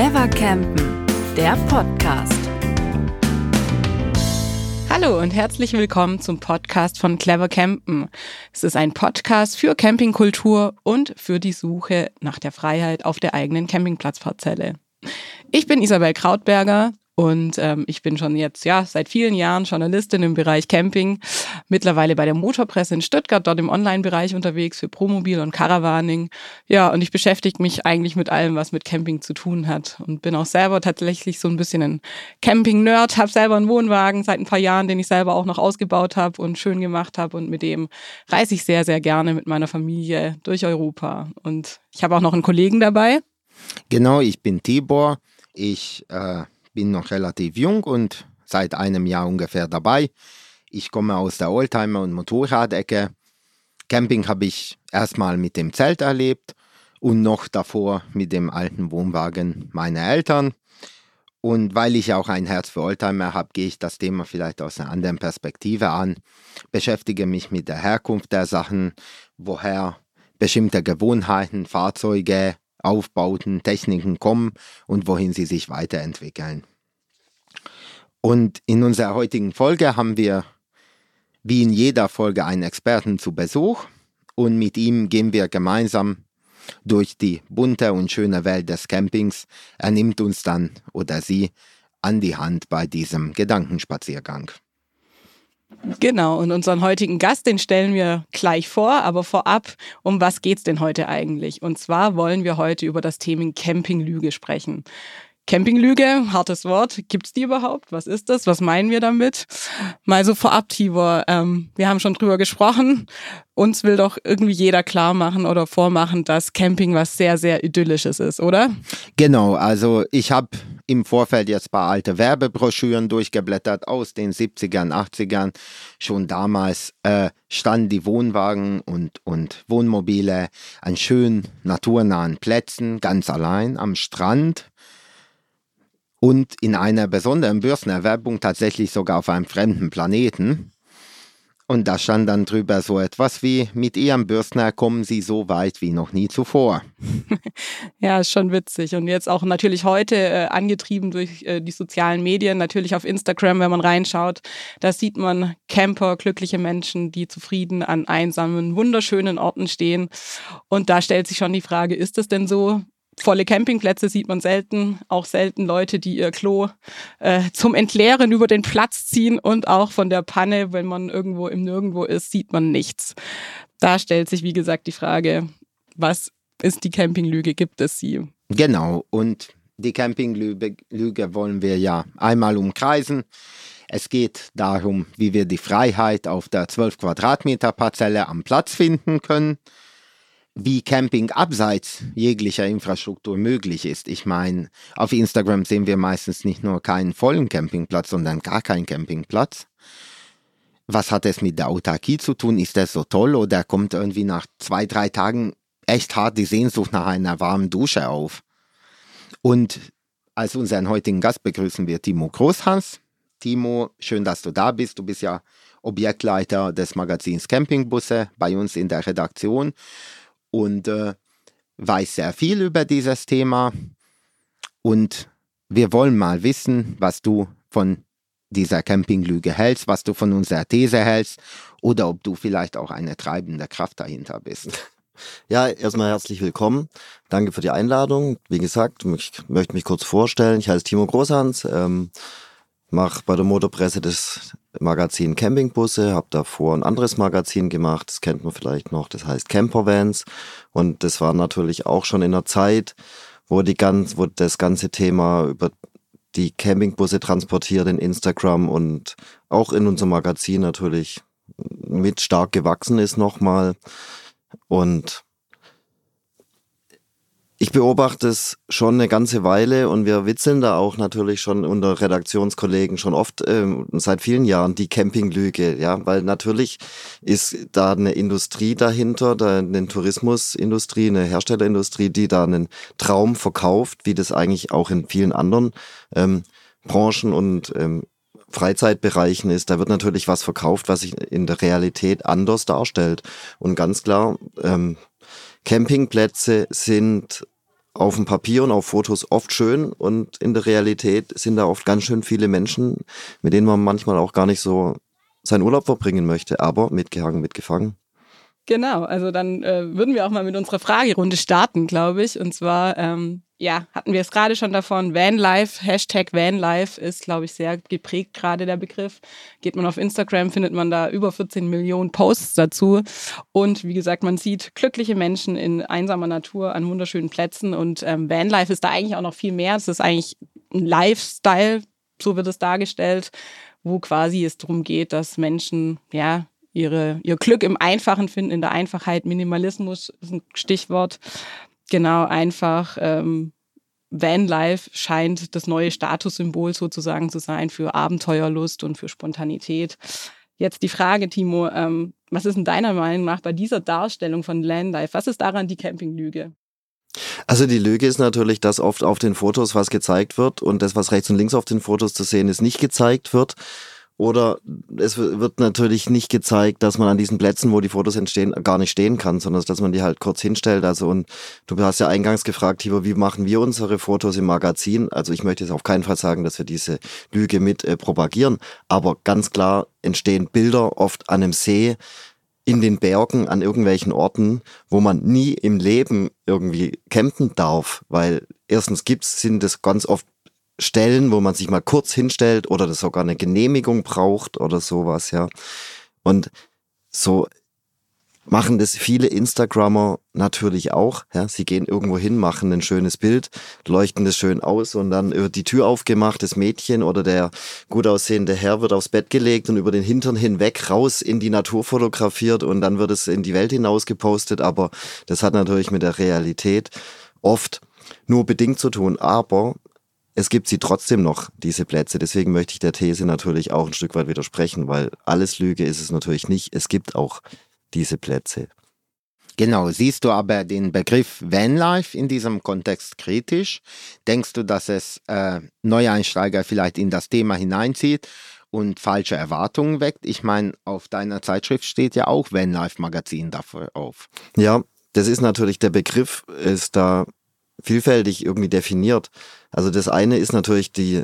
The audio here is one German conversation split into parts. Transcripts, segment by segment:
Clever Campen, der Podcast. Hallo und herzlich willkommen zum Podcast von Clever Campen. Es ist ein Podcast für Campingkultur und für die Suche nach der Freiheit auf der eigenen Campingplatzparzelle. Ich bin Isabel Krautberger, und ähm, ich bin schon jetzt, ja, seit vielen Jahren Journalistin im Bereich Camping, mittlerweile bei der Motorpresse in Stuttgart, dort im Online-Bereich unterwegs für Promobil und Caravaning. Ja, und ich beschäftige mich eigentlich mit allem, was mit Camping zu tun hat. Und bin auch selber tatsächlich so ein bisschen ein Camping-Nerd, habe selber einen Wohnwagen seit ein paar Jahren, den ich selber auch noch ausgebaut habe und schön gemacht habe. Und mit dem reise ich sehr, sehr gerne mit meiner Familie durch Europa. Und ich habe auch noch einen Kollegen dabei. Genau, ich bin Tibor. Ich äh bin noch relativ jung und seit einem Jahr ungefähr dabei. Ich komme aus der Oldtimer- und Motorradecke. Camping habe ich erstmal mit dem Zelt erlebt und noch davor mit dem alten Wohnwagen meiner Eltern. Und weil ich auch ein Herz für Oldtimer habe, gehe ich das Thema vielleicht aus einer anderen Perspektive an, beschäftige mich mit der Herkunft der Sachen, woher bestimmte Gewohnheiten, Fahrzeuge, Aufbauten, Techniken kommen und wohin sie sich weiterentwickeln. Und in unserer heutigen Folge haben wir wie in jeder Folge einen Experten zu Besuch und mit ihm gehen wir gemeinsam durch die bunte und schöne Welt des Campings. Er nimmt uns dann oder sie an die Hand bei diesem Gedankenspaziergang. Genau, und unseren heutigen Gast, den stellen wir gleich vor, aber vorab, um was geht's denn heute eigentlich? Und zwar wollen wir heute über das Thema Campinglüge sprechen. Campinglüge, hartes Wort. Gibt's die überhaupt? Was ist das? Was meinen wir damit? Mal so vorab, Tibor. Ähm, wir haben schon drüber gesprochen. Uns will doch irgendwie jeder klar machen oder vormachen, dass Camping was sehr, sehr Idyllisches ist, oder? Genau. Also ich habe im Vorfeld jetzt ein paar alte Werbebroschüren durchgeblättert aus den 70ern, 80ern. Schon damals äh, standen die Wohnwagen und, und Wohnmobile an schönen naturnahen Plätzen, ganz allein am Strand und in einer besonderen Börsenerwerbung tatsächlich sogar auf einem fremden Planeten. Und da stand dann drüber so etwas wie, mit ihrem Bürstner kommen sie so weit wie noch nie zuvor. ja, ist schon witzig. Und jetzt auch natürlich heute äh, angetrieben durch äh, die sozialen Medien, natürlich auf Instagram, wenn man reinschaut, da sieht man Camper, glückliche Menschen, die zufrieden an einsamen, wunderschönen Orten stehen. Und da stellt sich schon die Frage, ist es denn so? Volle Campingplätze sieht man selten, auch selten Leute, die ihr Klo äh, zum Entleeren über den Platz ziehen und auch von der Panne, wenn man irgendwo im Nirgendwo ist, sieht man nichts. Da stellt sich, wie gesagt, die Frage, was ist die Campinglüge? Gibt es sie? Genau, und die Campinglüge wollen wir ja einmal umkreisen. Es geht darum, wie wir die Freiheit auf der 12 Quadratmeter Parzelle am Platz finden können wie Camping abseits jeglicher Infrastruktur möglich ist. Ich meine, auf Instagram sehen wir meistens nicht nur keinen vollen Campingplatz, sondern gar keinen Campingplatz. Was hat es mit der Autarkie zu tun? Ist das so toll oder kommt irgendwie nach zwei, drei Tagen echt hart die Sehnsucht nach einer warmen Dusche auf? Und als unseren heutigen Gast begrüßen wir Timo Großhans. Timo, schön, dass du da bist. Du bist ja Objektleiter des Magazins Campingbusse bei uns in der Redaktion und äh, weiß sehr viel über dieses Thema. Und wir wollen mal wissen, was du von dieser Campinglüge hältst, was du von unserer These hältst oder ob du vielleicht auch eine treibende Kraft dahinter bist. Ja, erstmal herzlich willkommen. Danke für die Einladung. Wie gesagt, ich möchte mich kurz vorstellen. Ich heiße Timo Großhans, ähm, mache bei der Motorpresse das Magazin Campingbusse, habe davor ein anderes Magazin gemacht, das kennt man vielleicht noch, das heißt Campervans. Und das war natürlich auch schon in der Zeit, wo, die ganz, wo das ganze Thema über die Campingbusse transportiert in Instagram und auch in unserem Magazin natürlich mit stark gewachsen ist nochmal. Und ich beobachte es schon eine ganze Weile und wir witzeln da auch natürlich schon unter Redaktionskollegen schon oft ähm, seit vielen Jahren die Campinglüge, ja, weil natürlich ist da eine Industrie dahinter, da eine Tourismusindustrie, eine Herstellerindustrie, die da einen Traum verkauft, wie das eigentlich auch in vielen anderen ähm, Branchen und ähm, Freizeitbereichen ist, da wird natürlich was verkauft, was sich in der Realität anders darstellt. Und ganz klar, ähm, Campingplätze sind auf dem Papier und auf Fotos oft schön und in der Realität sind da oft ganz schön viele Menschen, mit denen man manchmal auch gar nicht so seinen Urlaub verbringen möchte, aber mitgehangen, mitgefangen. Genau, also dann äh, würden wir auch mal mit unserer Fragerunde starten, glaube ich. Und zwar, ähm, ja, hatten wir es gerade schon davon, Vanlife, Hashtag Vanlife ist, glaube ich, sehr geprägt gerade der Begriff. Geht man auf Instagram, findet man da über 14 Millionen Posts dazu. Und wie gesagt, man sieht glückliche Menschen in einsamer Natur an wunderschönen Plätzen. Und ähm, Vanlife ist da eigentlich auch noch viel mehr. Es ist eigentlich ein Lifestyle, so wird es dargestellt, wo quasi es darum geht, dass Menschen, ja, ihre, ihr Glück im Einfachen finden, in der Einfachheit. Minimalismus ist ein Stichwort. Genau, einfach. Ähm, Vanlife scheint das neue Statussymbol sozusagen zu sein für Abenteuerlust und für Spontanität. Jetzt die Frage, Timo, ähm, was ist in deiner Meinung nach bei dieser Darstellung von Vanlife? Was ist daran die Campinglüge? Also die Lüge ist natürlich, dass oft auf den Fotos was gezeigt wird und das, was rechts und links auf den Fotos zu sehen ist, nicht gezeigt wird. Oder es wird natürlich nicht gezeigt, dass man an diesen Plätzen, wo die Fotos entstehen, gar nicht stehen kann, sondern dass man die halt kurz hinstellt. Also und du hast ja eingangs gefragt, Tibor, wie machen wir unsere Fotos im Magazin? Also ich möchte jetzt auf keinen Fall sagen, dass wir diese Lüge mit äh, propagieren, aber ganz klar entstehen Bilder oft an einem See, in den Bergen, an irgendwelchen Orten, wo man nie im Leben irgendwie campen darf, weil erstens gibt's, sind es ganz oft Stellen, wo man sich mal kurz hinstellt oder das sogar eine Genehmigung braucht oder sowas, ja. Und so machen das viele Instagrammer natürlich auch. Ja, sie gehen irgendwo hin, machen ein schönes Bild, leuchten das schön aus und dann wird die Tür aufgemacht, das Mädchen oder der gut aussehende Herr wird aufs Bett gelegt und über den Hintern hinweg raus in die Natur fotografiert und dann wird es in die Welt hinaus gepostet. Aber das hat natürlich mit der Realität oft nur bedingt zu tun. Aber es gibt sie trotzdem noch, diese Plätze. Deswegen möchte ich der These natürlich auch ein Stück weit widersprechen, weil alles Lüge ist es natürlich nicht. Es gibt auch diese Plätze. Genau, siehst du aber den Begriff Vanlife in diesem Kontext kritisch? Denkst du, dass es äh, Neueinsteiger vielleicht in das Thema hineinzieht und falsche Erwartungen weckt? Ich meine, auf deiner Zeitschrift steht ja auch Vanlife Magazin dafür auf. Ja, das ist natürlich, der Begriff ist da vielfältig irgendwie definiert. Also das eine ist natürlich die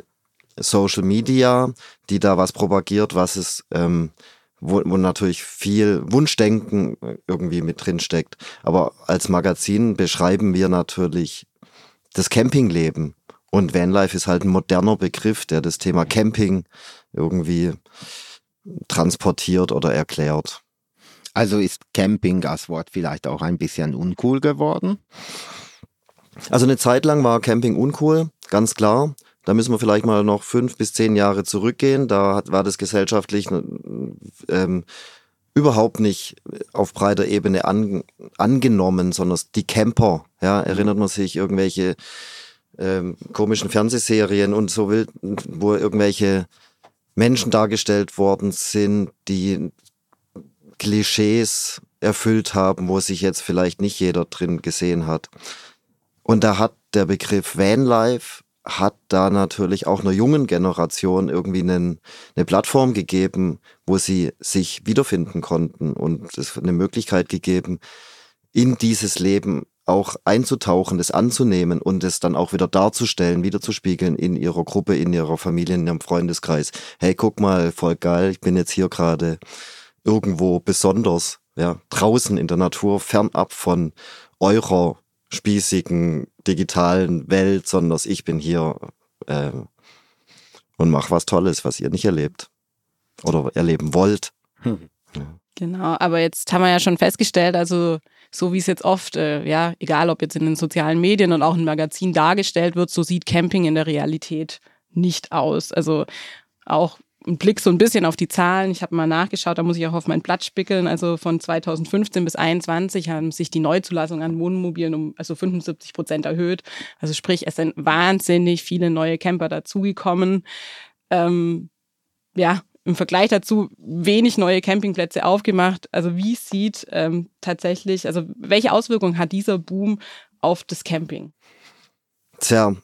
Social Media, die da was propagiert, was es, ähm, wo, wo natürlich viel Wunschdenken irgendwie mit drin steckt. Aber als Magazin beschreiben wir natürlich das Campingleben. Und Vanlife ist halt ein moderner Begriff, der das Thema Camping irgendwie transportiert oder erklärt. Also ist Camping als Wort vielleicht auch ein bisschen uncool geworden? Also eine Zeit lang war Camping uncool, ganz klar. Da müssen wir vielleicht mal noch fünf bis zehn Jahre zurückgehen. Da hat, war das gesellschaftlich ähm, überhaupt nicht auf breiter Ebene an, angenommen, sondern die Camper. Ja, erinnert man sich irgendwelche ähm, komischen Fernsehserien und so will, wo irgendwelche Menschen dargestellt worden sind, die Klischees erfüllt haben, wo sich jetzt vielleicht nicht jeder drin gesehen hat. Und da hat der Begriff Vanlife hat da natürlich auch einer jungen Generation irgendwie einen, eine Plattform gegeben, wo sie sich wiederfinden konnten und es eine Möglichkeit gegeben, in dieses Leben auch einzutauchen, das anzunehmen und es dann auch wieder darzustellen, wiederzuspiegeln in ihrer Gruppe, in ihrer Familie, in ihrem Freundeskreis. Hey, guck mal, voll geil, ich bin jetzt hier gerade irgendwo besonders, ja, draußen in der Natur, fernab von eurer spießigen digitalen Welt, sondern ich bin hier äh, und mache was Tolles, was ihr nicht erlebt oder erleben wollt. Hm. Ja. Genau, aber jetzt haben wir ja schon festgestellt, also so wie es jetzt oft, äh, ja, egal ob jetzt in den sozialen Medien und auch in Magazinen dargestellt wird, so sieht Camping in der Realität nicht aus. Also auch ein Blick so ein bisschen auf die Zahlen. Ich habe mal nachgeschaut, da muss ich auch auf mein Blatt spickeln. Also von 2015 bis 2021 haben sich die Neuzulassungen an Wohnmobilen um also 75 Prozent erhöht. Also sprich, es sind wahnsinnig viele neue Camper dazugekommen. Ähm, ja, im Vergleich dazu wenig neue Campingplätze aufgemacht. Also wie sieht ähm, tatsächlich, also welche Auswirkungen hat dieser Boom auf das Camping? Tja,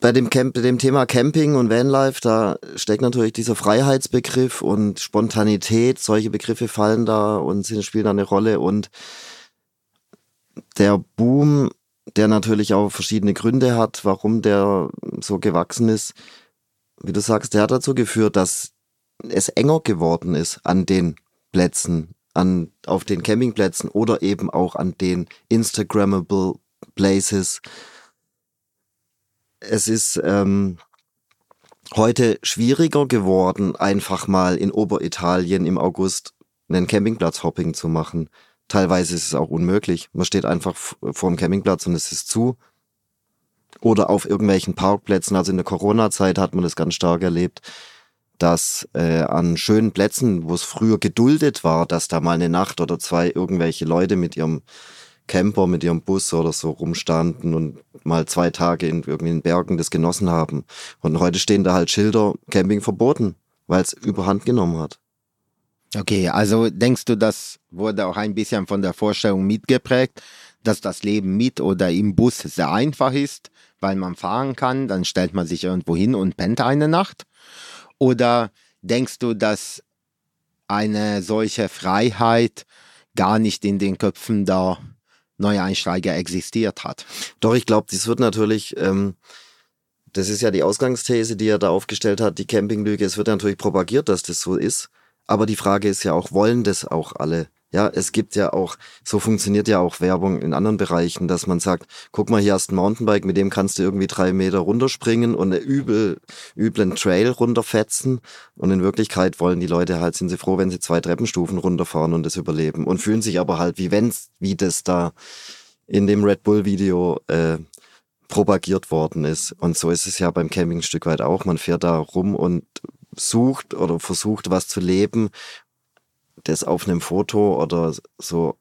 bei dem, Camp, dem Thema Camping und Vanlife, da steckt natürlich dieser Freiheitsbegriff und Spontanität, solche Begriffe fallen da und spielen da eine Rolle und der Boom, der natürlich auch verschiedene Gründe hat, warum der so gewachsen ist, wie du sagst, der hat dazu geführt, dass es enger geworden ist an den Plätzen, an, auf den Campingplätzen oder eben auch an den Instagrammable Places. Es ist ähm, heute schwieriger geworden, einfach mal in Oberitalien im August einen Campingplatz-Hopping zu machen. Teilweise ist es auch unmöglich. Man steht einfach vor dem Campingplatz und es ist zu. Oder auf irgendwelchen Parkplätzen. Also in der Corona-Zeit hat man das ganz stark erlebt, dass äh, an schönen Plätzen, wo es früher geduldet war, dass da mal eine Nacht oder zwei irgendwelche Leute mit ihrem Camper, mit ihrem Bus oder so rumstanden und mal zwei Tage in irgendwelchen Bergen das genossen haben. Und heute stehen da halt Schilder, Camping verboten, weil es überhand genommen hat. Okay, also denkst du, das wurde auch ein bisschen von der Vorstellung mitgeprägt, dass das Leben mit oder im Bus sehr einfach ist, weil man fahren kann, dann stellt man sich irgendwo hin und pennt eine Nacht? Oder denkst du, dass eine solche Freiheit gar nicht in den Köpfen der Neueinsteiger existiert hat? Doch, ich glaube, das wird natürlich, ähm, das ist ja die Ausgangsthese, die er da aufgestellt hat, die Campinglüge. Es wird natürlich propagiert, dass das so ist. Aber die Frage ist ja auch, wollen das auch alle? Ja, es gibt ja auch, so funktioniert ja auch Werbung in anderen Bereichen, dass man sagt, guck mal, hier hast du ein Mountainbike, mit dem kannst du irgendwie drei Meter runterspringen und einen übel, üblen Trail runterfetzen. Und in Wirklichkeit wollen die Leute halt, sind sie froh, wenn sie zwei Treppenstufen runterfahren und das überleben. Und fühlen sich aber halt, wie wenn's, wie das da in dem Red Bull Video äh, propagiert worden ist. Und so ist es ja beim Camping ein Stück weit auch. Man fährt da rum und sucht oder versucht, was zu leben, das auf einem Foto oder so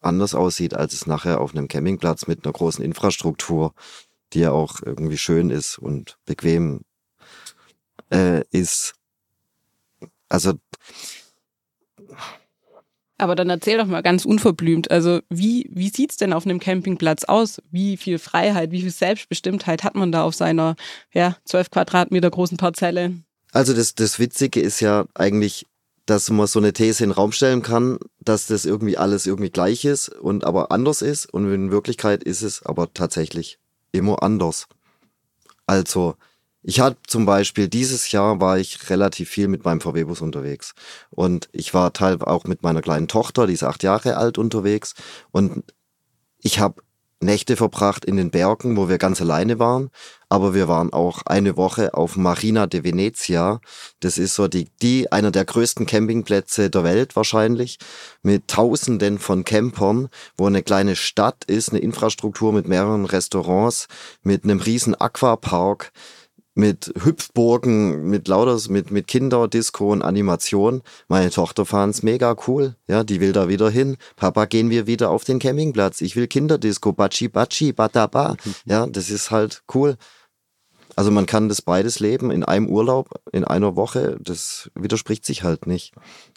anders aussieht, als es nachher auf einem Campingplatz mit einer großen Infrastruktur, die ja auch irgendwie schön ist und bequem äh, ist. Also. Aber dann erzähl doch mal ganz unverblümt, also wie, wie sieht's denn auf einem Campingplatz aus? Wie viel Freiheit, wie viel Selbstbestimmtheit hat man da auf seiner ja, 12 Quadratmeter großen Parzelle? Also das, das Witzige ist ja eigentlich, dass man so eine These in den Raum stellen kann, dass das irgendwie alles irgendwie gleich ist und aber anders ist. Und in Wirklichkeit ist es aber tatsächlich immer anders. Also, ich hatte zum Beispiel dieses Jahr war ich relativ viel mit meinem VW-Bus unterwegs. Und ich war teilweise auch mit meiner kleinen Tochter, die ist acht Jahre alt, unterwegs. Und ich habe Nächte verbracht in den Bergen, wo wir ganz alleine waren. Aber wir waren auch eine Woche auf Marina de Venezia. Das ist so die, die, einer der größten Campingplätze der Welt wahrscheinlich. Mit Tausenden von Campern, wo eine kleine Stadt ist, eine Infrastruktur mit mehreren Restaurants, mit einem riesen Aquapark mit Hüpfburgen, mit lauter, mit, mit Kinderdisco und Animation. Meine Tochter fand's mega cool. Ja, die will da wieder hin. Papa, gehen wir wieder auf den Campingplatz. Ich will Kinderdisco, bachi bachi, bataba. Ja, das ist halt cool. Also man kann das beides leben in einem Urlaub, in einer Woche. Das widerspricht sich halt nicht.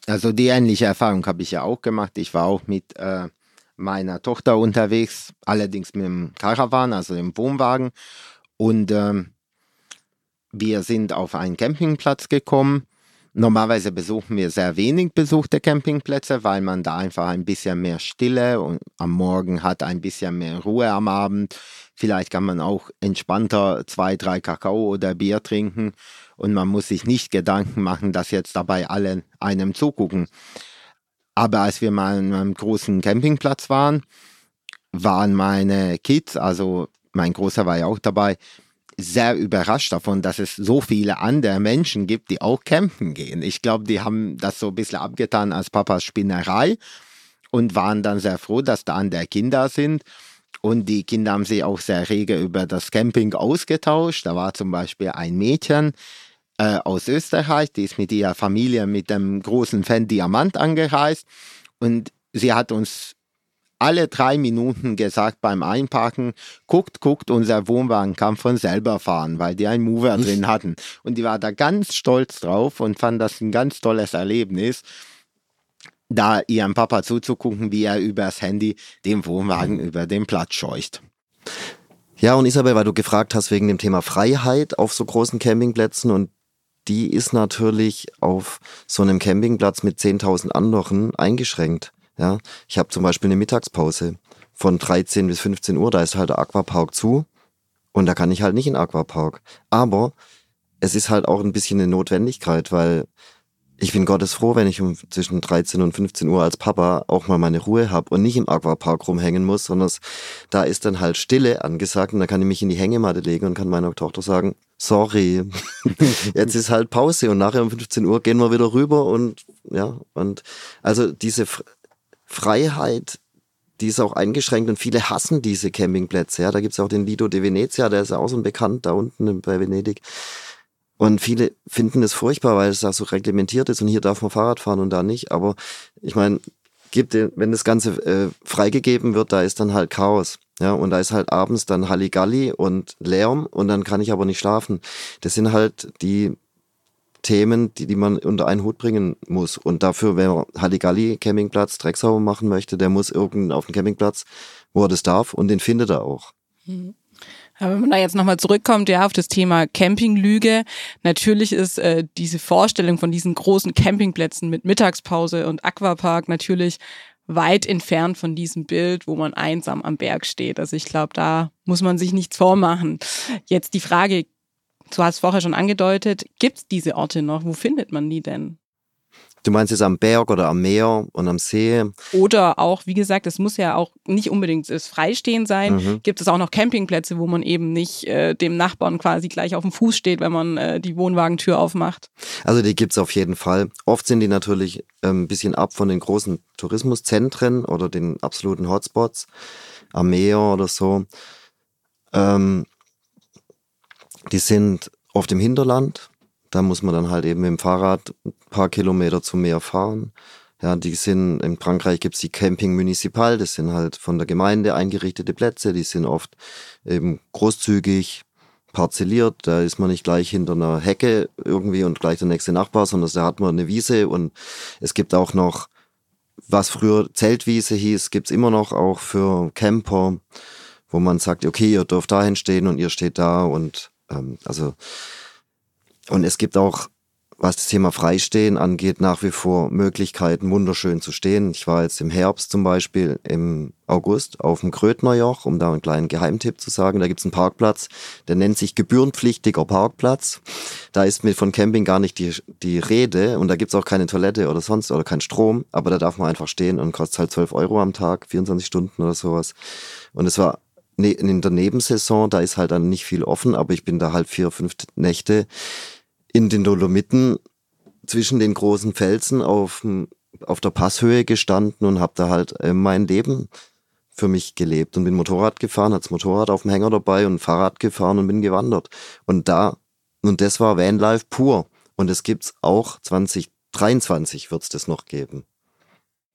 Also die ähnliche Erfahrung habe ich ja auch gemacht. Ich war auch mit äh, meiner Tochter unterwegs, allerdings mit dem Caravan, also dem Wohnwagen. Und ähm, wir sind auf einen Campingplatz gekommen. Normalerweise besuchen wir sehr wenig besuchte Campingplätze, weil man da einfach ein bisschen mehr Stille und am Morgen hat ein bisschen mehr Ruhe am Abend. Vielleicht kann man auch entspannter zwei, drei Kakao oder Bier trinken und man muss sich nicht Gedanken machen, dass jetzt dabei alle einem zugucken. Aber als wir mal an einem großen Campingplatz waren, waren meine Kids, also mein Großer war ja auch dabei, sehr überrascht davon, dass es so viele andere Menschen gibt, die auch campen gehen. Ich glaube, die haben das so ein bisschen abgetan als Papas Spinnerei und waren dann sehr froh, dass da andere Kinder sind. Und die Kinder haben sich auch sehr rege über das Camping ausgetauscht. Da war zum Beispiel ein Mädchen äh, aus Österreich, die ist mit ihrer Familie mit dem großen Fan Diamant angereist. Und sie hat uns alle drei Minuten gesagt beim Einparken, guckt, guckt, unser Wohnwagen kann von selber fahren, weil die einen Mover drin hatten. Und die war da ganz stolz drauf und fand das ein ganz tolles Erlebnis da ihrem Papa zuzugucken, wie er übers Handy den Wohnwagen über den Platz scheucht. Ja, und Isabel, weil du gefragt hast wegen dem Thema Freiheit auf so großen Campingplätzen und die ist natürlich auf so einem Campingplatz mit 10.000 anderen eingeschränkt. Ja, ich habe zum Beispiel eine Mittagspause von 13 bis 15 Uhr, da ist halt der Aquapark zu und da kann ich halt nicht in den Aquapark. Aber es ist halt auch ein bisschen eine Notwendigkeit, weil ich bin Gottes froh, wenn ich um zwischen 13 und 15 Uhr als Papa auch mal meine Ruhe habe und nicht im Aquapark rumhängen muss, sondern es, da ist dann halt Stille angesagt und da kann ich mich in die Hängematte legen und kann meiner Tochter sagen, sorry, jetzt ist halt Pause und nachher um 15 Uhr gehen wir wieder rüber und ja, und also diese Freiheit, die ist auch eingeschränkt und viele hassen diese Campingplätze. Ja, da gibt's auch den Lido de Venezia, der ist auch so ein bekannt da unten bei Venedig. Und viele finden es furchtbar, weil es da so reglementiert ist und hier darf man Fahrrad fahren und da nicht. Aber ich meine, gibt, wenn das Ganze äh, freigegeben wird, da ist dann halt Chaos. Ja, und da ist halt abends dann Halligalli und Lärm und dann kann ich aber nicht schlafen. Das sind halt die Themen, die, die man unter einen Hut bringen muss. Und dafür, wer Halligalli Campingplatz drecksauber machen möchte, der muss irgendeinen auf den Campingplatz, wo er das darf und den findet er auch. Mhm. Aber wenn man da jetzt nochmal zurückkommt, ja, auf das Thema Campinglüge. Natürlich ist äh, diese Vorstellung von diesen großen Campingplätzen mit Mittagspause und Aquapark natürlich weit entfernt von diesem Bild, wo man einsam am Berg steht. Also ich glaube, da muss man sich nichts vormachen. Jetzt die Frage, du hast vorher schon angedeutet, gibt es diese Orte noch? Wo findet man die denn? Du meinst jetzt am Berg oder am Meer und am See? Oder auch, wie gesagt, es muss ja auch nicht unbedingt das Freistehen sein. Mhm. Gibt es auch noch Campingplätze, wo man eben nicht äh, dem Nachbarn quasi gleich auf dem Fuß steht, wenn man äh, die Wohnwagentür aufmacht? Also die gibt es auf jeden Fall. Oft sind die natürlich ähm, ein bisschen ab von den großen Tourismuszentren oder den absoluten Hotspots am Meer oder so. Ähm, die sind oft im Hinterland. Da muss man dann halt eben mit dem Fahrrad ein paar Kilometer zum Meer fahren. Ja, die sind, in Frankreich gibt's die Camping Municipal, das sind halt von der Gemeinde eingerichtete Plätze, die sind oft eben großzügig parzelliert, da ist man nicht gleich hinter einer Hecke irgendwie und gleich der nächste Nachbar, sondern da hat man eine Wiese. Und es gibt auch noch, was früher Zeltwiese hieß, gibt's immer noch auch für Camper, wo man sagt, okay, ihr dürft dahin stehen und ihr steht da. Und ähm, also und es gibt auch, was das Thema Freistehen angeht, nach wie vor Möglichkeiten, wunderschön zu stehen. Ich war jetzt im Herbst zum Beispiel im August auf dem Krötnerjoch, um da einen kleinen Geheimtipp zu sagen. Da gibt's einen Parkplatz, der nennt sich gebührenpflichtiger Parkplatz. Da ist mir von Camping gar nicht die, die Rede und da gibt's auch keine Toilette oder sonst oder kein Strom, aber da darf man einfach stehen und kostet halt 12 Euro am Tag, 24 Stunden oder sowas. Und es war ne, in der Nebensaison, da ist halt dann nicht viel offen, aber ich bin da halt vier, fünf Nächte in den Dolomiten zwischen den großen Felsen auf, auf der Passhöhe gestanden und habe da halt äh, mein Leben für mich gelebt und bin Motorrad gefahren, hat's Motorrad auf dem Hänger dabei und Fahrrad gefahren und bin gewandert. Und da, und das war Vanlife pur. Und es gibt's auch 2023 wird's das noch geben.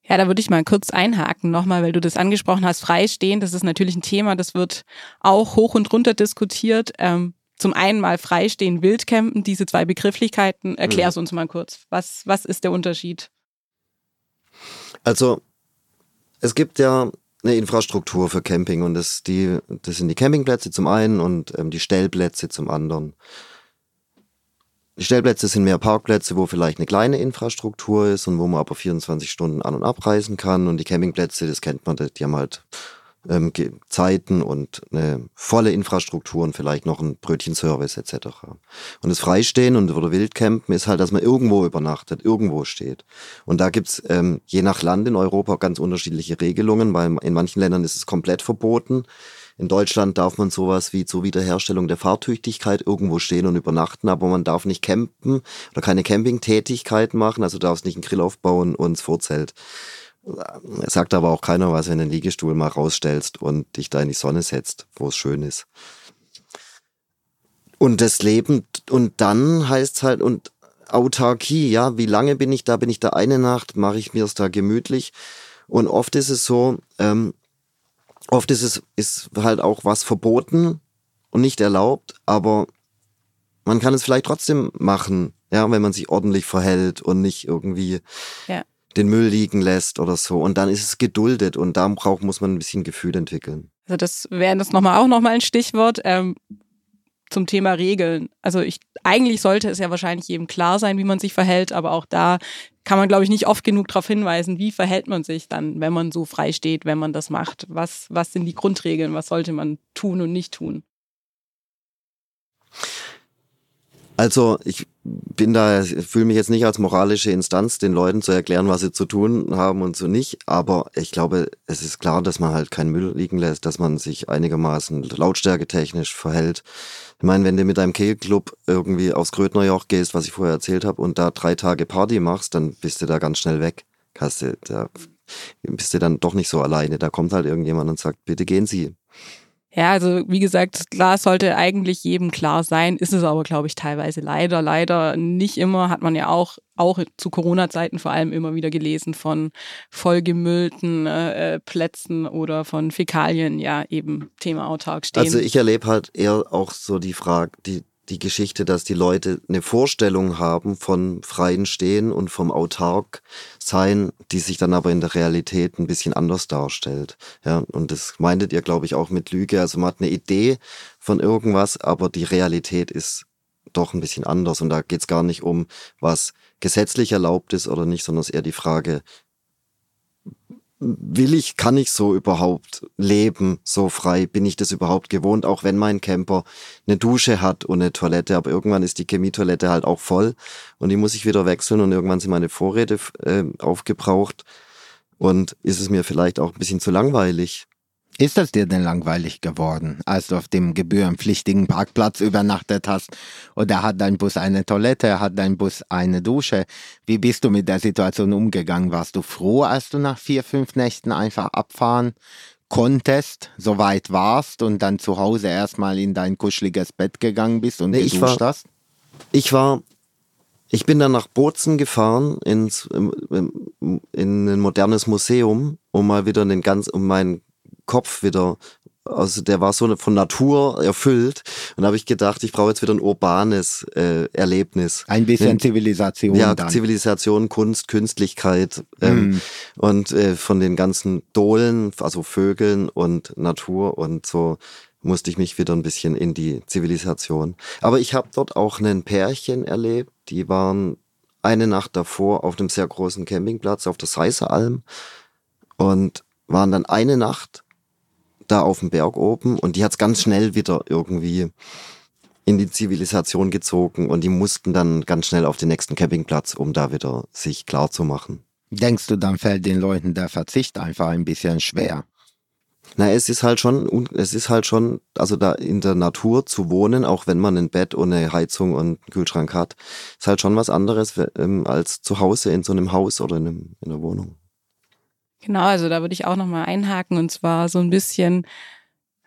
Ja, da würde ich mal kurz einhaken nochmal, weil du das angesprochen hast, freistehen. Das ist natürlich ein Thema, das wird auch hoch und runter diskutiert. Ähm, zum einen mal freistehen, Wildcampen, diese zwei Begrifflichkeiten. Erklär es mhm. uns mal kurz. Was, was ist der Unterschied? Also, es gibt ja eine Infrastruktur für Camping und das, die, das sind die Campingplätze zum einen und ähm, die Stellplätze zum anderen. Stellplätze sind mehr Parkplätze, wo vielleicht eine kleine Infrastruktur ist und wo man aber 24 Stunden an- und abreisen kann. Und die Campingplätze, das kennt man, die haben halt ähm, Zeiten und eine volle Infrastruktur und vielleicht noch ein Brötchenservice etc. Und das Freistehen und oder Wildcampen ist halt, dass man irgendwo übernachtet, irgendwo steht. Und da gibt's ähm, je nach Land in Europa ganz unterschiedliche Regelungen, weil in manchen Ländern ist es komplett verboten. In Deutschland darf man sowas wie zur Wiederherstellung der Fahrtüchtigkeit irgendwo stehen und übernachten, aber man darf nicht campen oder keine Campingtätigkeit machen, also darfst nicht einen Grill aufbauen und das Vorzelt. Es sagt aber auch keiner was, wenn du den Liegestuhl mal rausstellst und dich da in die Sonne setzt, wo es schön ist. Und das Leben, und dann heißt es halt, und Autarkie, ja, wie lange bin ich da? Bin ich da eine Nacht? Mache ich mir es da gemütlich? Und oft ist es so, ähm, oft ist es ist halt auch was verboten und nicht erlaubt, aber man kann es vielleicht trotzdem machen, ja, wenn man sich ordentlich verhält und nicht irgendwie ja den Müll liegen lässt oder so. Und dann ist es geduldet und da braucht, muss man ein bisschen Gefühl entwickeln. Also das wäre das nochmal auch nochmal ein Stichwort ähm, zum Thema Regeln. Also ich, eigentlich sollte es ja wahrscheinlich jedem klar sein, wie man sich verhält, aber auch da kann man, glaube ich, nicht oft genug darauf hinweisen, wie verhält man sich dann, wenn man so frei steht, wenn man das macht. Was, was sind die Grundregeln, was sollte man tun und nicht tun? Also ich bin da, fühle mich jetzt nicht als moralische Instanz, den Leuten zu erklären, was sie zu tun haben und so nicht. Aber ich glaube, es ist klar, dass man halt keinen Müll liegen lässt, dass man sich einigermaßen lautstärketechnisch verhält. Ich meine, wenn du mit deinem Kehlclub irgendwie aufs Grödnerjoch gehst, was ich vorher erzählt habe, und da drei Tage Party machst, dann bist du da ganz schnell weg. Hast da bist du dann doch nicht so alleine. Da kommt halt irgendjemand und sagt, bitte gehen Sie. Ja, also wie gesagt, klar sollte eigentlich jedem klar sein, ist es aber, glaube ich, teilweise leider, leider nicht immer, hat man ja auch, auch zu Corona-Zeiten vor allem immer wieder gelesen von vollgemüllten äh, äh Plätzen oder von Fäkalien, ja, eben Thema autark stehen. Also ich erlebe halt eher auch so die Frage, die, die Geschichte, dass die Leute eine Vorstellung haben von freien Stehen und vom autark sein, die sich dann aber in der Realität ein bisschen anders darstellt. Ja, und das meintet ihr, glaube ich, auch mit Lüge. Also man hat eine Idee von irgendwas, aber die Realität ist doch ein bisschen anders. Und da geht es gar nicht um, was gesetzlich erlaubt ist oder nicht, sondern es ist eher die Frage, will ich, kann ich so überhaupt leben, so frei? Bin ich das überhaupt gewohnt, auch wenn mein Camper eine Dusche hat und eine Toilette, aber irgendwann ist die Chemietoilette halt auch voll und die muss ich wieder wechseln und irgendwann sind meine Vorräte äh, aufgebraucht und ist es mir vielleicht auch ein bisschen zu langweilig. Ist das dir denn langweilig geworden, als du auf dem gebührenpflichtigen Parkplatz übernachtet hast? Oder hat dein Bus eine Toilette, hat dein Bus eine Dusche? Wie bist du mit der Situation umgegangen? Warst du froh, als du nach vier, fünf Nächten einfach abfahren konntest, so weit warst und dann zu Hause erstmal in dein kuscheliges Bett gegangen bist und nee, ich war, hast? Ich war ich bin dann nach Bozen gefahren ins, in ein modernes Museum, um mal wieder den ganz, um meinen Kopf wieder also der war so von Natur erfüllt. Und da habe ich gedacht, ich brauche jetzt wieder ein urbanes äh, Erlebnis. Ein bisschen Zivilisation. Ja, dann. Zivilisation, Kunst, Künstlichkeit ähm, mm. und äh, von den ganzen Dohlen, also Vögeln und Natur und so musste ich mich wieder ein bisschen in die Zivilisation. Aber ich habe dort auch ein Pärchen erlebt, die waren eine Nacht davor auf einem sehr großen Campingplatz auf der Seiseralm und waren dann eine Nacht da auf dem Berg oben und die hat's ganz schnell wieder irgendwie in die Zivilisation gezogen und die mussten dann ganz schnell auf den nächsten Campingplatz, um da wieder sich klar zu machen. Denkst du, dann fällt den Leuten der Verzicht einfach ein bisschen schwer? Na, es ist halt schon, es ist halt schon, also da in der Natur zu wohnen, auch wenn man ein Bett und eine Heizung und einen Kühlschrank hat, ist halt schon was anderes ähm, als zu Hause in so einem Haus oder in, einem, in einer Wohnung. Genau, also da würde ich auch nochmal einhaken und zwar so ein bisschen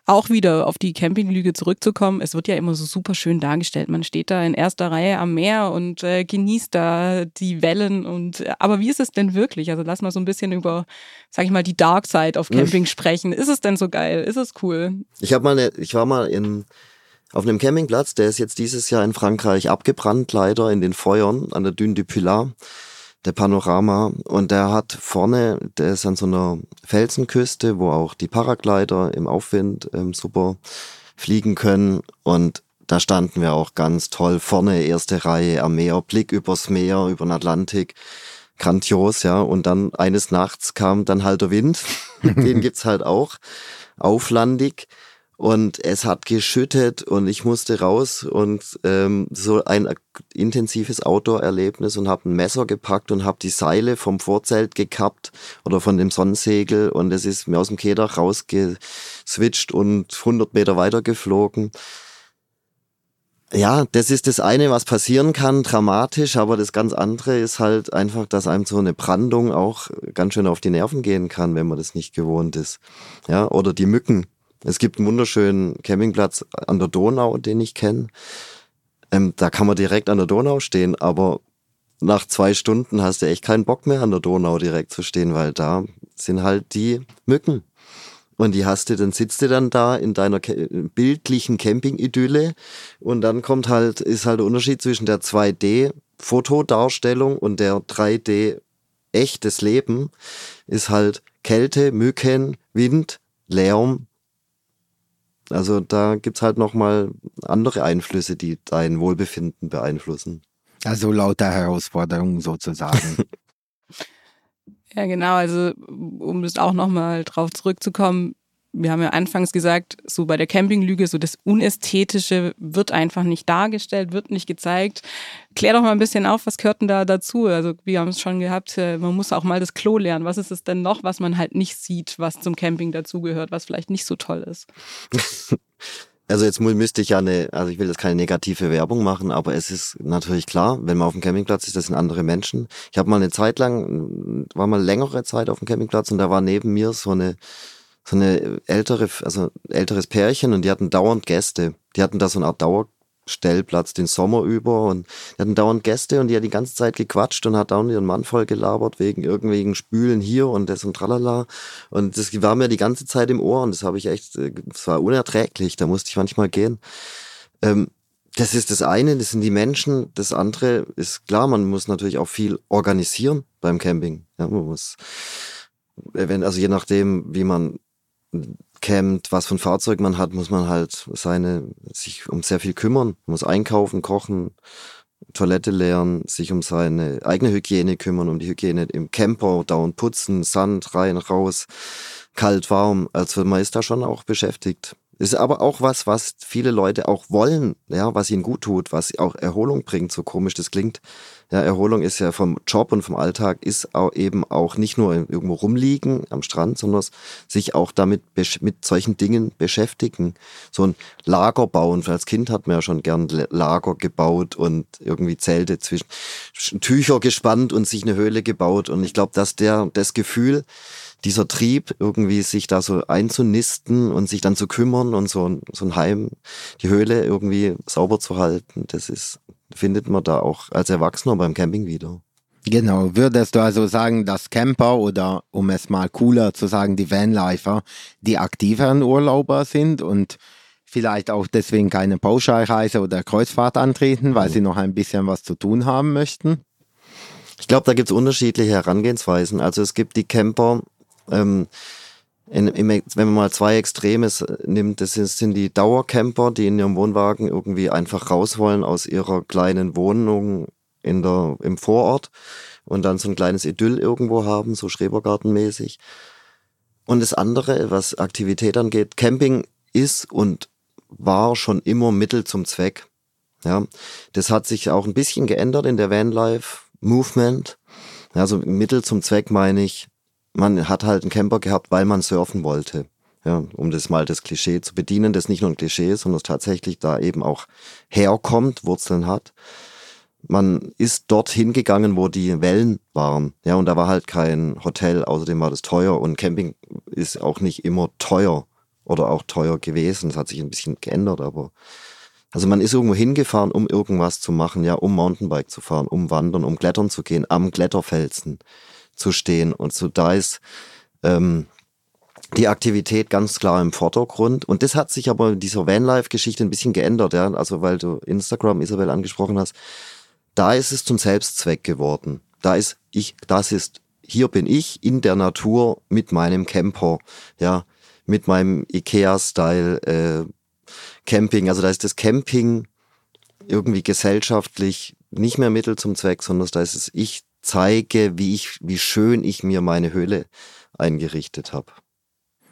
auch wieder auf die Campinglüge zurückzukommen. Es wird ja immer so super schön dargestellt. Man steht da in erster Reihe am Meer und äh, genießt da die Wellen und äh, aber wie ist es denn wirklich? Also lass mal so ein bisschen über, sag ich mal, die Dark Side auf Camping sprechen. Ist es denn so geil? Ist es cool? Ich habe mal, eine, ich war mal in auf einem Campingplatz, der ist jetzt dieses Jahr in Frankreich abgebrannt, leider in den Feuern an der Dune du Pilat der Panorama. Und der hat vorne, der ist an so einer Felsenküste, wo auch die Paraglider im Aufwind ähm, super fliegen können. Und da standen wir auch ganz toll vorne, erste Reihe am Meer, Blick übers Meer, über den Atlantik. Grandios, ja. Und dann eines Nachts kam dann halt der Wind. Den gibt's halt auch. Auflandig und es hat geschüttet und ich musste raus und ähm, so ein intensives Outdoor-Erlebnis und habe ein Messer gepackt und habe die Seile vom Vorzelt gekappt oder von dem Sonnensegel und es ist mir aus dem Kedach rausgeswitcht und 100 Meter weiter geflogen. Ja, das ist das eine, was passieren kann, dramatisch, aber das ganz andere ist halt einfach, dass einem so eine Brandung auch ganz schön auf die Nerven gehen kann, wenn man das nicht gewohnt ist. Ja, oder die Mücken, es gibt einen wunderschönen Campingplatz an der Donau, den ich kenne. Ähm, da kann man direkt an der Donau stehen, aber nach zwei Stunden hast du echt keinen Bock mehr an der Donau direkt zu stehen, weil da sind halt die Mücken. Und die hast du, dann sitzt du dann da in deiner bildlichen Camping-Idylle und dann kommt halt, ist halt der Unterschied zwischen der 2D-Fotodarstellung und der 3D echtes Leben, ist halt Kälte, Mücken, Wind, Lärm, also da gibt's halt nochmal andere Einflüsse, die dein Wohlbefinden beeinflussen. Also lauter Herausforderungen sozusagen. Ja, genau. Also, um das auch nochmal drauf zurückzukommen, wir haben ja anfangs gesagt, so bei der Campinglüge, so das Unästhetische wird einfach nicht dargestellt, wird nicht gezeigt. Klär doch mal ein bisschen auf, was gehört denn da dazu? Also wir haben es schon gehabt, äh, man muss auch mal das Klo lernen. Was ist es denn noch, was man halt nicht sieht, was zum Camping dazugehört, was vielleicht nicht so toll ist? Also jetzt müsste ich ja eine, also ich will jetzt keine negative Werbung machen, aber es ist natürlich klar, wenn man auf dem Campingplatz ist, das sind andere Menschen. Ich habe mal eine Zeit lang, war mal längere Zeit auf dem Campingplatz und da war neben mir so eine so eine ältere, also älteres Pärchen und die hatten dauernd Gäste. Die hatten da so eine Art Dauerstellplatz den Sommer über und die hatten dauernd Gäste und die hat die ganze Zeit gequatscht und hat dauernd ihren Mann voll gelabert wegen irgendwelchen Spülen hier und das und tralala. Und das war mir die ganze Zeit im Ohr und das habe ich echt, es war unerträglich, da musste ich manchmal gehen. Ähm, das ist das eine, das sind die Menschen. Das andere ist klar, man muss natürlich auch viel organisieren beim Camping. Ja, man muss, wenn, also je nachdem, wie man campt, was für ein Fahrzeug man hat, muss man halt seine, sich um sehr viel kümmern. Muss einkaufen, kochen, Toilette leeren, sich um seine eigene Hygiene kümmern, um die Hygiene im Camper, dauernd putzen, Sand rein, raus, kalt, warm. Also man ist da schon auch beschäftigt. Ist aber auch was, was viele Leute auch wollen, ja, was ihnen gut tut, was auch Erholung bringt, so komisch das klingt. Ja, Erholung ist ja vom Job und vom Alltag ist auch eben auch nicht nur irgendwo rumliegen am Strand, sondern sich auch damit mit solchen Dingen beschäftigen. So ein Lager bauen. Als Kind hat man ja schon gern Lager gebaut und irgendwie Zelte zwischen Tücher gespannt und sich eine Höhle gebaut. Und ich glaube, dass der das Gefühl, dieser Trieb, irgendwie sich da so einzunisten und sich dann zu kümmern und so, so ein Heim, die Höhle irgendwie sauber zu halten, das ist findet man da auch als Erwachsener beim Camping wieder. Genau, würdest du also sagen, dass Camper oder um es mal cooler zu sagen, die Vanlifer die aktiveren Urlauber sind und vielleicht auch deswegen keine Pauschalreise oder Kreuzfahrt antreten, weil sie noch ein bisschen was zu tun haben möchten? Ich glaube, da gibt es unterschiedliche Herangehensweisen. Also es gibt die Camper, ähm, in, in, wenn man mal zwei Extreme nimmt, das sind die Dauercamper, die in ihrem Wohnwagen irgendwie einfach raus wollen aus ihrer kleinen Wohnung in der, im Vorort und dann so ein kleines Idyll irgendwo haben, so Schrebergartenmäßig. Und das andere, was Aktivität angeht, Camping ist und war schon immer Mittel zum Zweck. Ja, das hat sich auch ein bisschen geändert in der Vanlife Movement. Also Mittel zum Zweck meine ich, man hat halt einen Camper gehabt, weil man surfen wollte. Ja, um das mal das Klischee zu bedienen, das nicht nur ein Klischee ist, sondern es tatsächlich da eben auch herkommt, Wurzeln hat. Man ist dort hingegangen, wo die Wellen waren. Ja, und da war halt kein Hotel, außerdem war das teuer und Camping ist auch nicht immer teuer oder auch teuer gewesen. Es hat sich ein bisschen geändert, aber also man ist irgendwo hingefahren, um irgendwas zu machen, ja, um Mountainbike zu fahren, um wandern, um klettern zu gehen, am Kletterfelsen zu stehen. Und so da ist ähm, die Aktivität ganz klar im Vordergrund. Und das hat sich aber in dieser Vanlife-Geschichte ein bisschen geändert, ja. Also weil du Instagram, Isabel, angesprochen hast, da ist es zum Selbstzweck geworden. Da ist ich, das ist, hier bin ich in der Natur mit meinem Camper, ja, mit meinem IKEA-Style äh, Camping. Also da ist das Camping irgendwie gesellschaftlich nicht mehr Mittel zum Zweck, sondern da ist es ich zeige, wie ich, wie schön ich mir meine Höhle eingerichtet habe.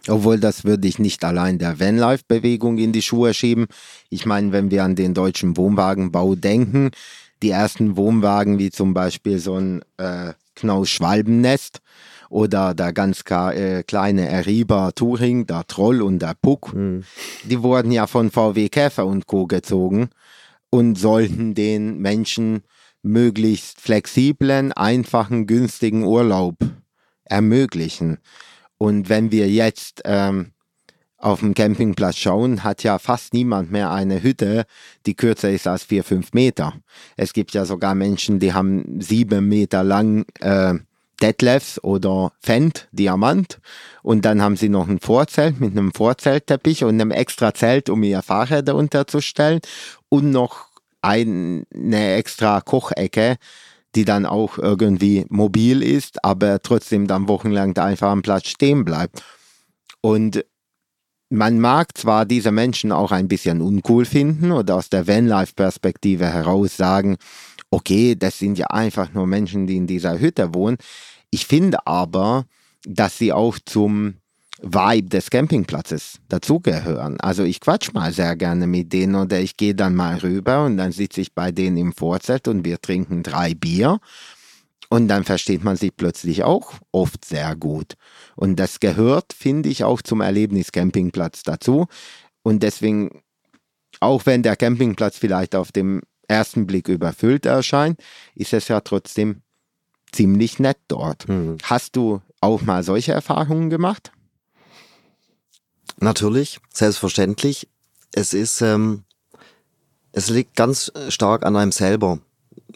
Obwohl, das würde ich nicht allein der Vanlife-Bewegung in die Schuhe schieben. Ich meine, wenn wir an den deutschen Wohnwagenbau denken, die ersten Wohnwagen wie zum Beispiel so ein äh, Knaus-Schwalbennest oder der ganz äh, kleine Eriba Touring, der Troll und der Puck, mhm. die wurden ja von VW Käfer und Co. gezogen und sollten den Menschen möglichst flexiblen, einfachen, günstigen Urlaub ermöglichen. Und wenn wir jetzt ähm, auf dem Campingplatz schauen, hat ja fast niemand mehr eine Hütte, die kürzer ist als vier, fünf Meter. Es gibt ja sogar Menschen, die haben sieben Meter lang äh, Detlefs oder Fendt, Diamant. Und dann haben sie noch ein Vorzelt mit einem Vorzeltteppich und einem extra Zelt, um ihr Fahrräder unterzustellen. Und noch eine extra Kochecke, die dann auch irgendwie mobil ist, aber trotzdem dann wochenlang da einfach am Platz stehen bleibt. Und man mag zwar diese Menschen auch ein bisschen uncool finden oder aus der Vanlife-Perspektive heraus sagen, okay, das sind ja einfach nur Menschen, die in dieser Hütte wohnen. Ich finde aber, dass sie auch zum Vibe des Campingplatzes dazugehören. Also ich quatsch mal sehr gerne mit denen oder ich gehe dann mal rüber und dann sitze ich bei denen im Vorzelt und wir trinken drei Bier und dann versteht man sich plötzlich auch oft sehr gut. Und das gehört, finde ich, auch zum Erlebnis Campingplatz dazu. Und deswegen, auch wenn der Campingplatz vielleicht auf dem ersten Blick überfüllt erscheint, ist es ja trotzdem ziemlich nett dort. Mhm. Hast du auch mal solche Erfahrungen gemacht? Natürlich, selbstverständlich. Es ist, ähm, es liegt ganz stark an einem selber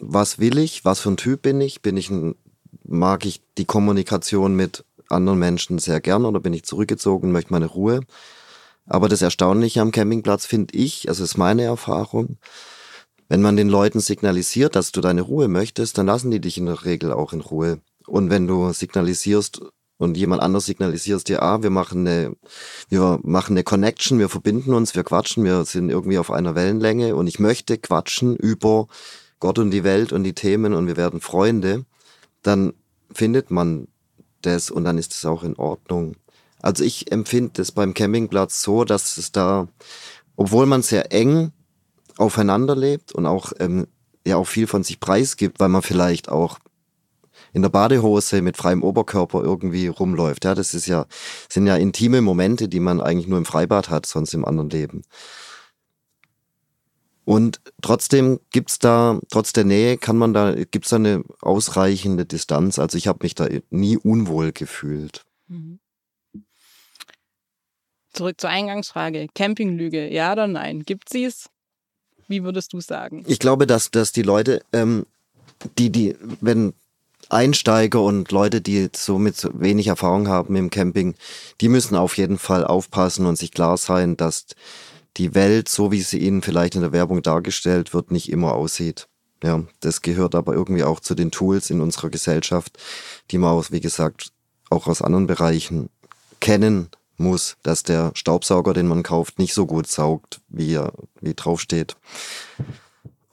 was will ich, was für ein Typ bin ich, bin ich ein, mag ich die Kommunikation mit anderen Menschen sehr gern oder bin ich zurückgezogen, möchte meine Ruhe. Aber das Erstaunliche am Campingplatz finde ich, also ist meine Erfahrung, wenn man den Leuten signalisiert, dass du deine Ruhe möchtest, dann lassen die dich in der Regel auch in Ruhe. Und wenn du signalisierst und jemand anders signalisierst dir, ah, wir machen eine, wir machen eine Connection, wir verbinden uns, wir quatschen, wir sind irgendwie auf einer Wellenlänge und ich möchte quatschen über Gott und die Welt und die Themen und wir werden Freunde, dann findet man das und dann ist es auch in Ordnung. Also ich empfinde es beim Campingplatz so, dass es da, obwohl man sehr eng aufeinander lebt und auch ähm, ja auch viel von sich preisgibt, weil man vielleicht auch in der Badehose mit freiem Oberkörper irgendwie rumläuft. Ja, das ist ja, sind ja intime Momente, die man eigentlich nur im Freibad hat, sonst im anderen Leben. Und trotzdem gibt's da, trotz der Nähe, kann man da, gibt's da eine ausreichende Distanz. Also ich habe mich da nie unwohl gefühlt. Mhm. Zurück zur Eingangsfrage. Campinglüge, ja oder nein? Gibt sie es? Wie würdest du sagen? Ich glaube, dass, dass die Leute, ähm, die, die, wenn Einsteiger und Leute, die so mit wenig Erfahrung haben im Camping, die müssen auf jeden Fall aufpassen und sich klar sein, dass die Welt, so wie sie ihnen vielleicht in der Werbung dargestellt wird, nicht immer aussieht. Ja, das gehört aber irgendwie auch zu den Tools in unserer Gesellschaft, die man auch, wie gesagt, auch aus anderen Bereichen kennen muss, dass der Staubsauger, den man kauft, nicht so gut saugt, wie er, wie draufsteht.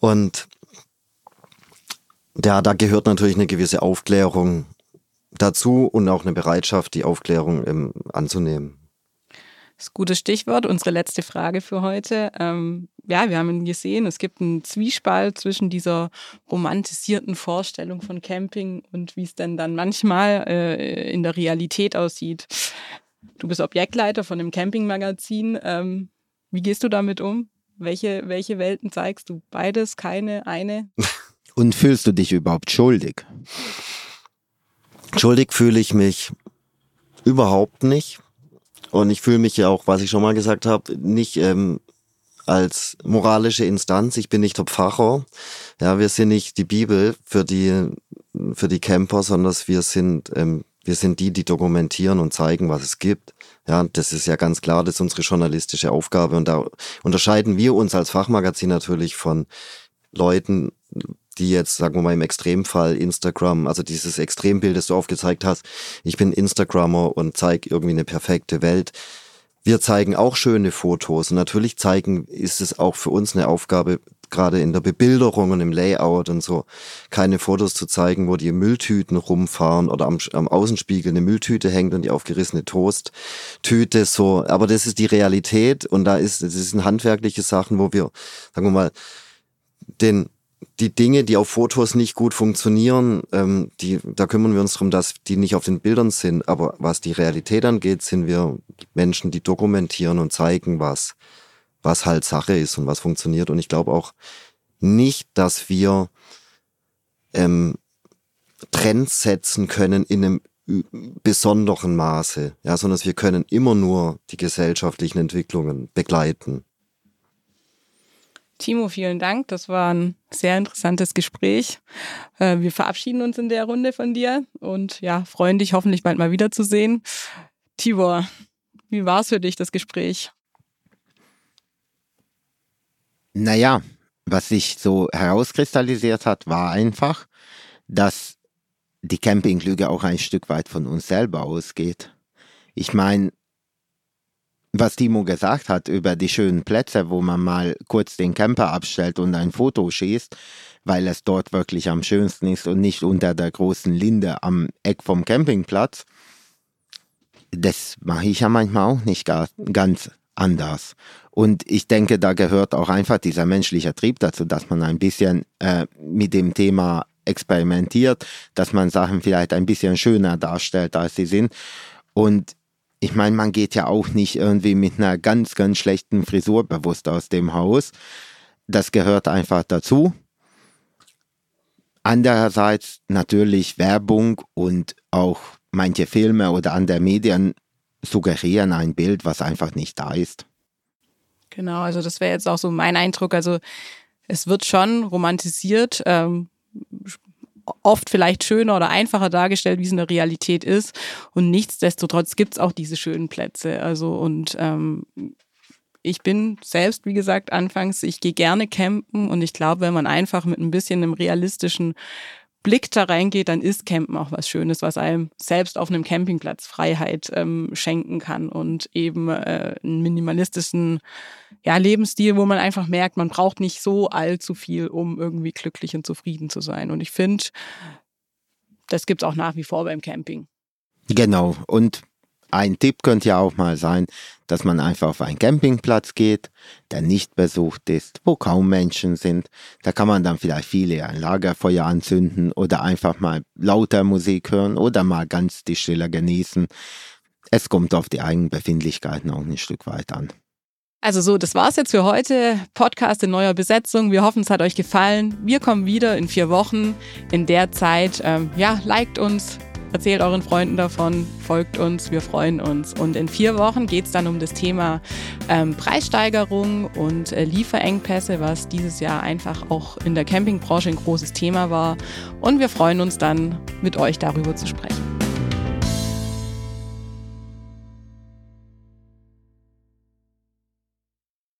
Und ja, da gehört natürlich eine gewisse Aufklärung dazu und auch eine Bereitschaft, die Aufklärung ähm, anzunehmen. Das ist ein gutes Stichwort. Unsere letzte Frage für heute. Ähm, ja, wir haben gesehen, es gibt einen Zwiespalt zwischen dieser romantisierten Vorstellung von Camping und wie es denn dann manchmal äh, in der Realität aussieht. Du bist Objektleiter von einem Campingmagazin. Ähm, wie gehst du damit um? Welche, welche Welten zeigst du? Beides, keine, eine? Und fühlst du dich überhaupt schuldig? Schuldig fühle ich mich überhaupt nicht. Und ich fühle mich ja auch, was ich schon mal gesagt habe, nicht ähm, als moralische Instanz. Ich bin nicht der Pfarrer. Ja, wir sind nicht die Bibel für die für die Camper, sondern wir sind ähm, wir sind die, die dokumentieren und zeigen, was es gibt. Ja, das ist ja ganz klar, das ist unsere journalistische Aufgabe und da unterscheiden wir uns als Fachmagazin natürlich von Leuten, die jetzt, sagen wir mal im Extremfall Instagram, also dieses Extrembild, das du aufgezeigt hast, ich bin Instagrammer und zeige irgendwie eine perfekte Welt. Wir zeigen auch schöne Fotos und natürlich zeigen, ist es auch für uns eine Aufgabe, gerade in der Bebilderung und im Layout und so, keine Fotos zu zeigen, wo die Mülltüten rumfahren oder am, am Außenspiegel eine Mülltüte hängt und die aufgerissene Toasttüte so. Aber das ist die Realität und da ist, das sind handwerkliche Sachen, wo wir, sagen wir mal, den die Dinge, die auf Fotos nicht gut funktionieren, ähm, die, da kümmern wir uns darum, dass die nicht auf den Bildern sind. Aber was die Realität angeht, sind wir Menschen, die dokumentieren und zeigen, was, was halt Sache ist und was funktioniert. Und ich glaube auch nicht, dass wir ähm, Trends setzen können in einem besonderen Maße, ja, sondern wir können immer nur die gesellschaftlichen Entwicklungen begleiten. Timo, vielen Dank. Das war ein sehr interessantes Gespräch. Äh, wir verabschieden uns in der Runde von dir und ja, freuen dich hoffentlich bald mal wiederzusehen. Tibor, wie war es für dich, das Gespräch? Naja, was sich so herauskristallisiert hat, war einfach, dass die Campinglüge auch ein Stück weit von uns selber ausgeht. Ich meine, was Timo gesagt hat über die schönen Plätze, wo man mal kurz den Camper abstellt und ein Foto schießt, weil es dort wirklich am schönsten ist und nicht unter der großen Linde am Eck vom Campingplatz. Das mache ich ja manchmal auch nicht ganz anders. Und ich denke, da gehört auch einfach dieser menschliche Trieb dazu, dass man ein bisschen äh, mit dem Thema experimentiert, dass man Sachen vielleicht ein bisschen schöner darstellt, als sie sind. Und ich meine, man geht ja auch nicht irgendwie mit einer ganz, ganz schlechten Frisur bewusst aus dem Haus. Das gehört einfach dazu. Andererseits natürlich Werbung und auch manche Filme oder andere Medien suggerieren ein Bild, was einfach nicht da ist. Genau, also das wäre jetzt auch so mein Eindruck. Also es wird schon romantisiert, ähm, oft vielleicht schöner oder einfacher dargestellt, wie es in der Realität ist. Und nichtsdestotrotz gibt es auch diese schönen Plätze. Also und ähm, ich bin selbst, wie gesagt, anfangs, ich gehe gerne campen und ich glaube, wenn man einfach mit ein bisschen einem realistischen Blick da reingeht, dann ist Campen auch was Schönes, was einem selbst auf einem Campingplatz Freiheit ähm, schenken kann und eben äh, einen minimalistischen ja, Lebensstil, wo man einfach merkt, man braucht nicht so allzu viel, um irgendwie glücklich und zufrieden zu sein. Und ich finde, das gibt es auch nach wie vor beim Camping. Genau. Und ein Tipp könnte ja auch mal sein, dass man einfach auf einen Campingplatz geht, der nicht besucht ist, wo kaum Menschen sind. Da kann man dann vielleicht viele ein Lagerfeuer anzünden oder einfach mal lauter Musik hören oder mal ganz die Stille genießen. Es kommt auf die eigenen Befindlichkeiten auch ein Stück weit an. Also so, das war's jetzt für heute. Podcast in neuer Besetzung. Wir hoffen, es hat euch gefallen. Wir kommen wieder in vier Wochen. In der Zeit, ähm, ja, liked uns, Erzählt euren Freunden davon, folgt uns, wir freuen uns. Und in vier Wochen geht es dann um das Thema ähm, Preissteigerung und äh, Lieferengpässe, was dieses Jahr einfach auch in der Campingbranche ein großes Thema war. Und wir freuen uns dann, mit euch darüber zu sprechen.